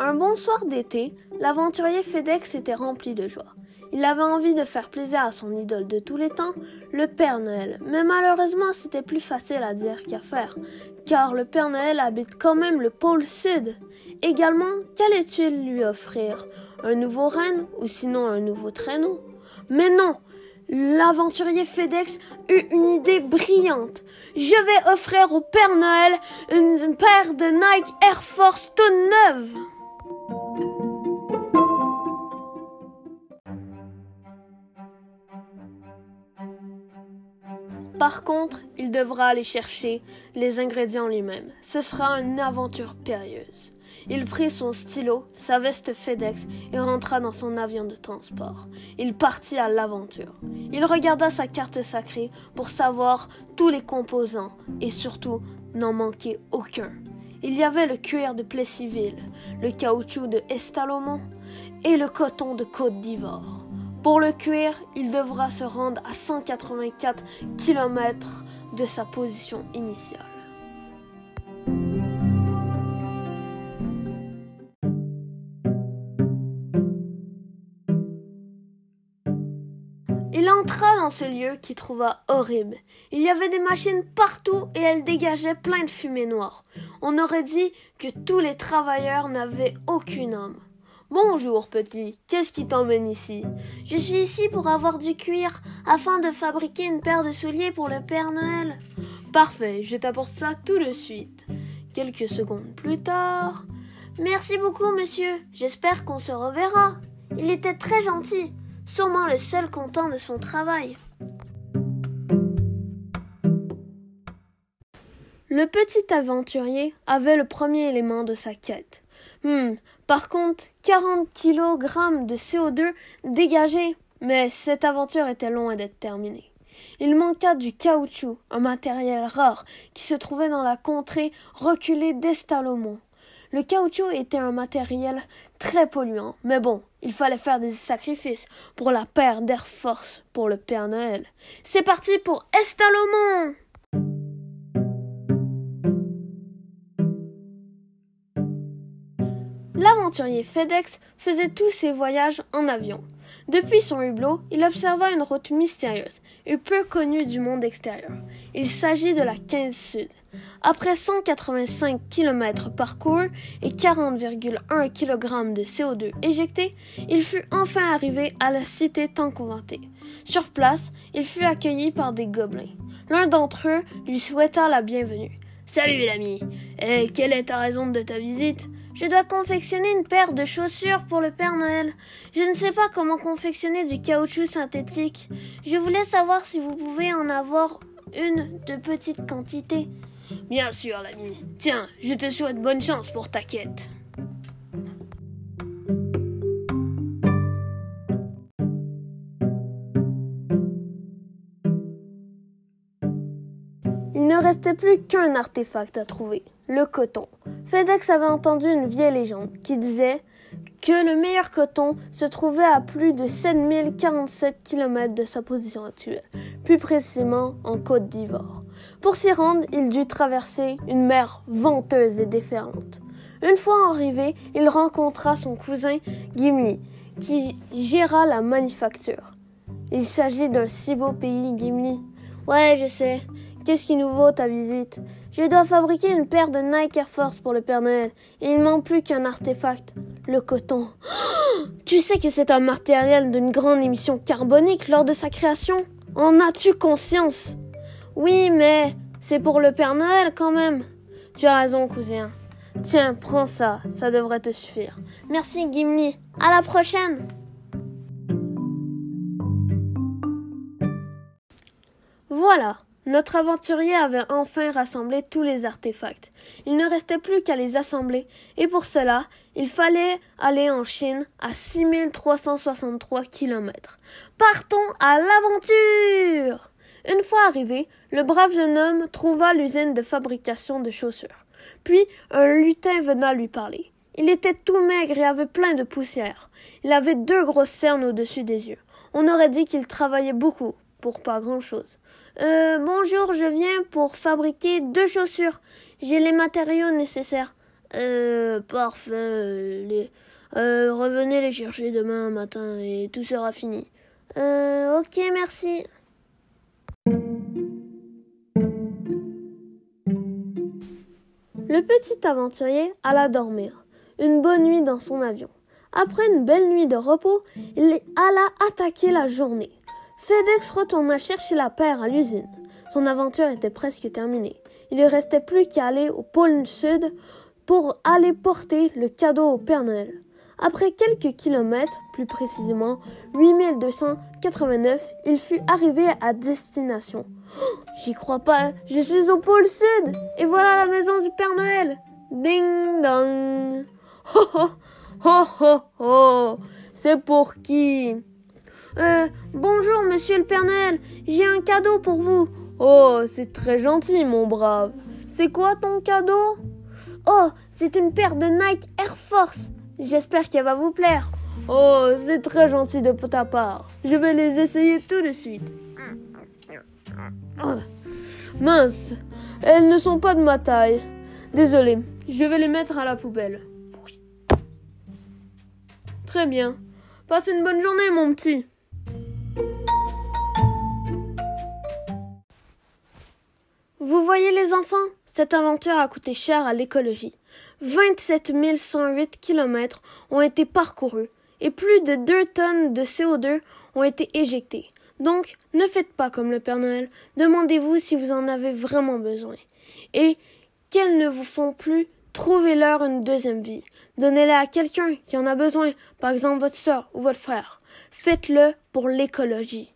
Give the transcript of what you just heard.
Un bon soir d'été, l'aventurier FedEx était rempli de joie. Il avait envie de faire plaisir à son idole de tous les temps, le Père Noël. Mais malheureusement, c'était plus facile à dire qu'à faire, car le Père Noël habite quand même le pôle sud. Également, qu'allait-il lui offrir? Un nouveau renne ou sinon un nouveau traîneau? Mais non L'aventurier FedEx eut une idée brillante. Je vais offrir au Père Noël une paire de Nike Air Force toute neuve. Par contre, il devra aller chercher les ingrédients lui-même. Ce sera une aventure périlleuse. Il prit son stylo, sa veste FedEx et rentra dans son avion de transport. Il partit à l'aventure. Il regarda sa carte sacrée pour savoir tous les composants et surtout n'en manquer aucun. Il y avait le cuir de Plessisville, le caoutchouc de Estalomont et le coton de Côte d'Ivoire. Pour le cuir, il devra se rendre à 184 km de sa position initiale. Il entra dans ce lieu qu'il trouva horrible. Il y avait des machines partout et elles dégageaient plein de fumée noire. On aurait dit que tous les travailleurs n'avaient aucune âme. Bonjour, petit. Qu'est-ce qui t'emmène ici? Je suis ici pour avoir du cuir, afin de fabriquer une paire de souliers pour le Père Noël. Parfait, je t'apporte ça tout de suite. Quelques secondes plus tard. Merci beaucoup, monsieur. J'espère qu'on se reverra. Il était très gentil, sûrement le seul content de son travail. Le petit aventurier avait le premier élément de sa quête. Hmm, par contre, 40 kg de CO2 dégagés. Mais cette aventure était loin d'être terminée. Il manqua du caoutchouc, un matériel rare qui se trouvait dans la contrée reculée d'Estalomont. Le caoutchouc était un matériel très polluant, mais bon, il fallait faire des sacrifices pour la paire d'Air Force pour le Père Noël. C'est parti pour Estalomont! FedEx faisait tous ses voyages en avion. Depuis son hublot, il observa une route mystérieuse et peu connue du monde extérieur. Il s'agit de la 15 Sud. Après 185 km parcourus et 40,1 kg de CO2 éjectés, il fut enfin arrivé à la cité tant conventée. Sur place, il fut accueilli par des gobelins. L'un d'entre eux lui souhaita la bienvenue. Salut l'ami. Et quelle est ta raison de ta visite? Je dois confectionner une paire de chaussures pour le Père Noël. Je ne sais pas comment confectionner du caoutchouc synthétique. Je voulais savoir si vous pouvez en avoir une de petite quantité. Bien sûr, l'ami. Tiens, je te souhaite bonne chance pour ta quête. Il ne restait plus qu'un artefact à trouver, le coton. FedEx avait entendu une vieille légende qui disait que le meilleur coton se trouvait à plus de 7047 km de sa position actuelle, plus précisément en Côte d'Ivoire. Pour s'y rendre, il dut traverser une mer venteuse et déferlante. Une fois arrivé, il rencontra son cousin Gimli, qui géra la manufacture. Il s'agit d'un si beau pays, Gimli. Ouais, je sais. Qu'est-ce qui nous vaut ta visite? Je dois fabriquer une paire de Nike Air Force pour le Père Noël. Il manque plus qu'un artefact, le coton. tu sais que c'est un matériel d'une grande émission carbonique lors de sa création? En as-tu conscience? Oui, mais c'est pour le Père Noël quand même. Tu as raison, cousin. Tiens, prends ça, ça devrait te suffire. Merci, Gimli. À la prochaine. Voilà, notre aventurier avait enfin rassemblé tous les artefacts. Il ne restait plus qu'à les assembler, et pour cela, il fallait aller en Chine à 6363 km. Partons à l'aventure! Une fois arrivé, le brave jeune homme trouva l'usine de fabrication de chaussures. Puis un lutin venait lui parler. Il était tout maigre et avait plein de poussière. Il avait deux grosses cernes au-dessus des yeux. On aurait dit qu'il travaillait beaucoup pour pas grand-chose. Euh, bonjour, je viens pour fabriquer deux chaussures. J'ai les matériaux nécessaires. Euh, parfait. Euh, revenez les chercher demain matin et tout sera fini. Euh, ok, merci. Le petit aventurier alla dormir. Une bonne nuit dans son avion. Après une belle nuit de repos, il alla attaquer la journée. FedEx retourna chercher la paire à l'usine. Son aventure était presque terminée. Il ne restait plus qu'à aller au pôle sud pour aller porter le cadeau au Père Noël. Après quelques kilomètres, plus précisément 8289, il fut arrivé à destination. Oh, j'y crois pas, je suis au pôle sud et voilà la maison du Père Noël. Ding dong. Ho ho ho ho ho. C'est pour qui? Euh, bonjour, monsieur le Père Noël, j'ai un cadeau pour vous. Oh, c'est très gentil, mon brave. C'est quoi ton cadeau? Oh, c'est une paire de Nike Air Force. J'espère qu'elle va vous plaire. Oh, c'est très gentil de ta part. Je vais les essayer tout de suite. Oh, mince, elles ne sont pas de ma taille. Désolé, je vais les mettre à la poubelle. Très bien. Passe une bonne journée, mon petit. Vous voyez les enfants, cette aventure a coûté cher à l'écologie. 27 108 km ont été parcourus et plus de 2 tonnes de CO2 ont été éjectées. Donc, ne faites pas comme le Père Noël. Demandez-vous si vous en avez vraiment besoin. Et qu'elles ne vous font plus, trouvez-leur une deuxième vie. Donnez-la à quelqu'un qui en a besoin, par exemple votre soeur ou votre frère. Faites-le pour l'écologie.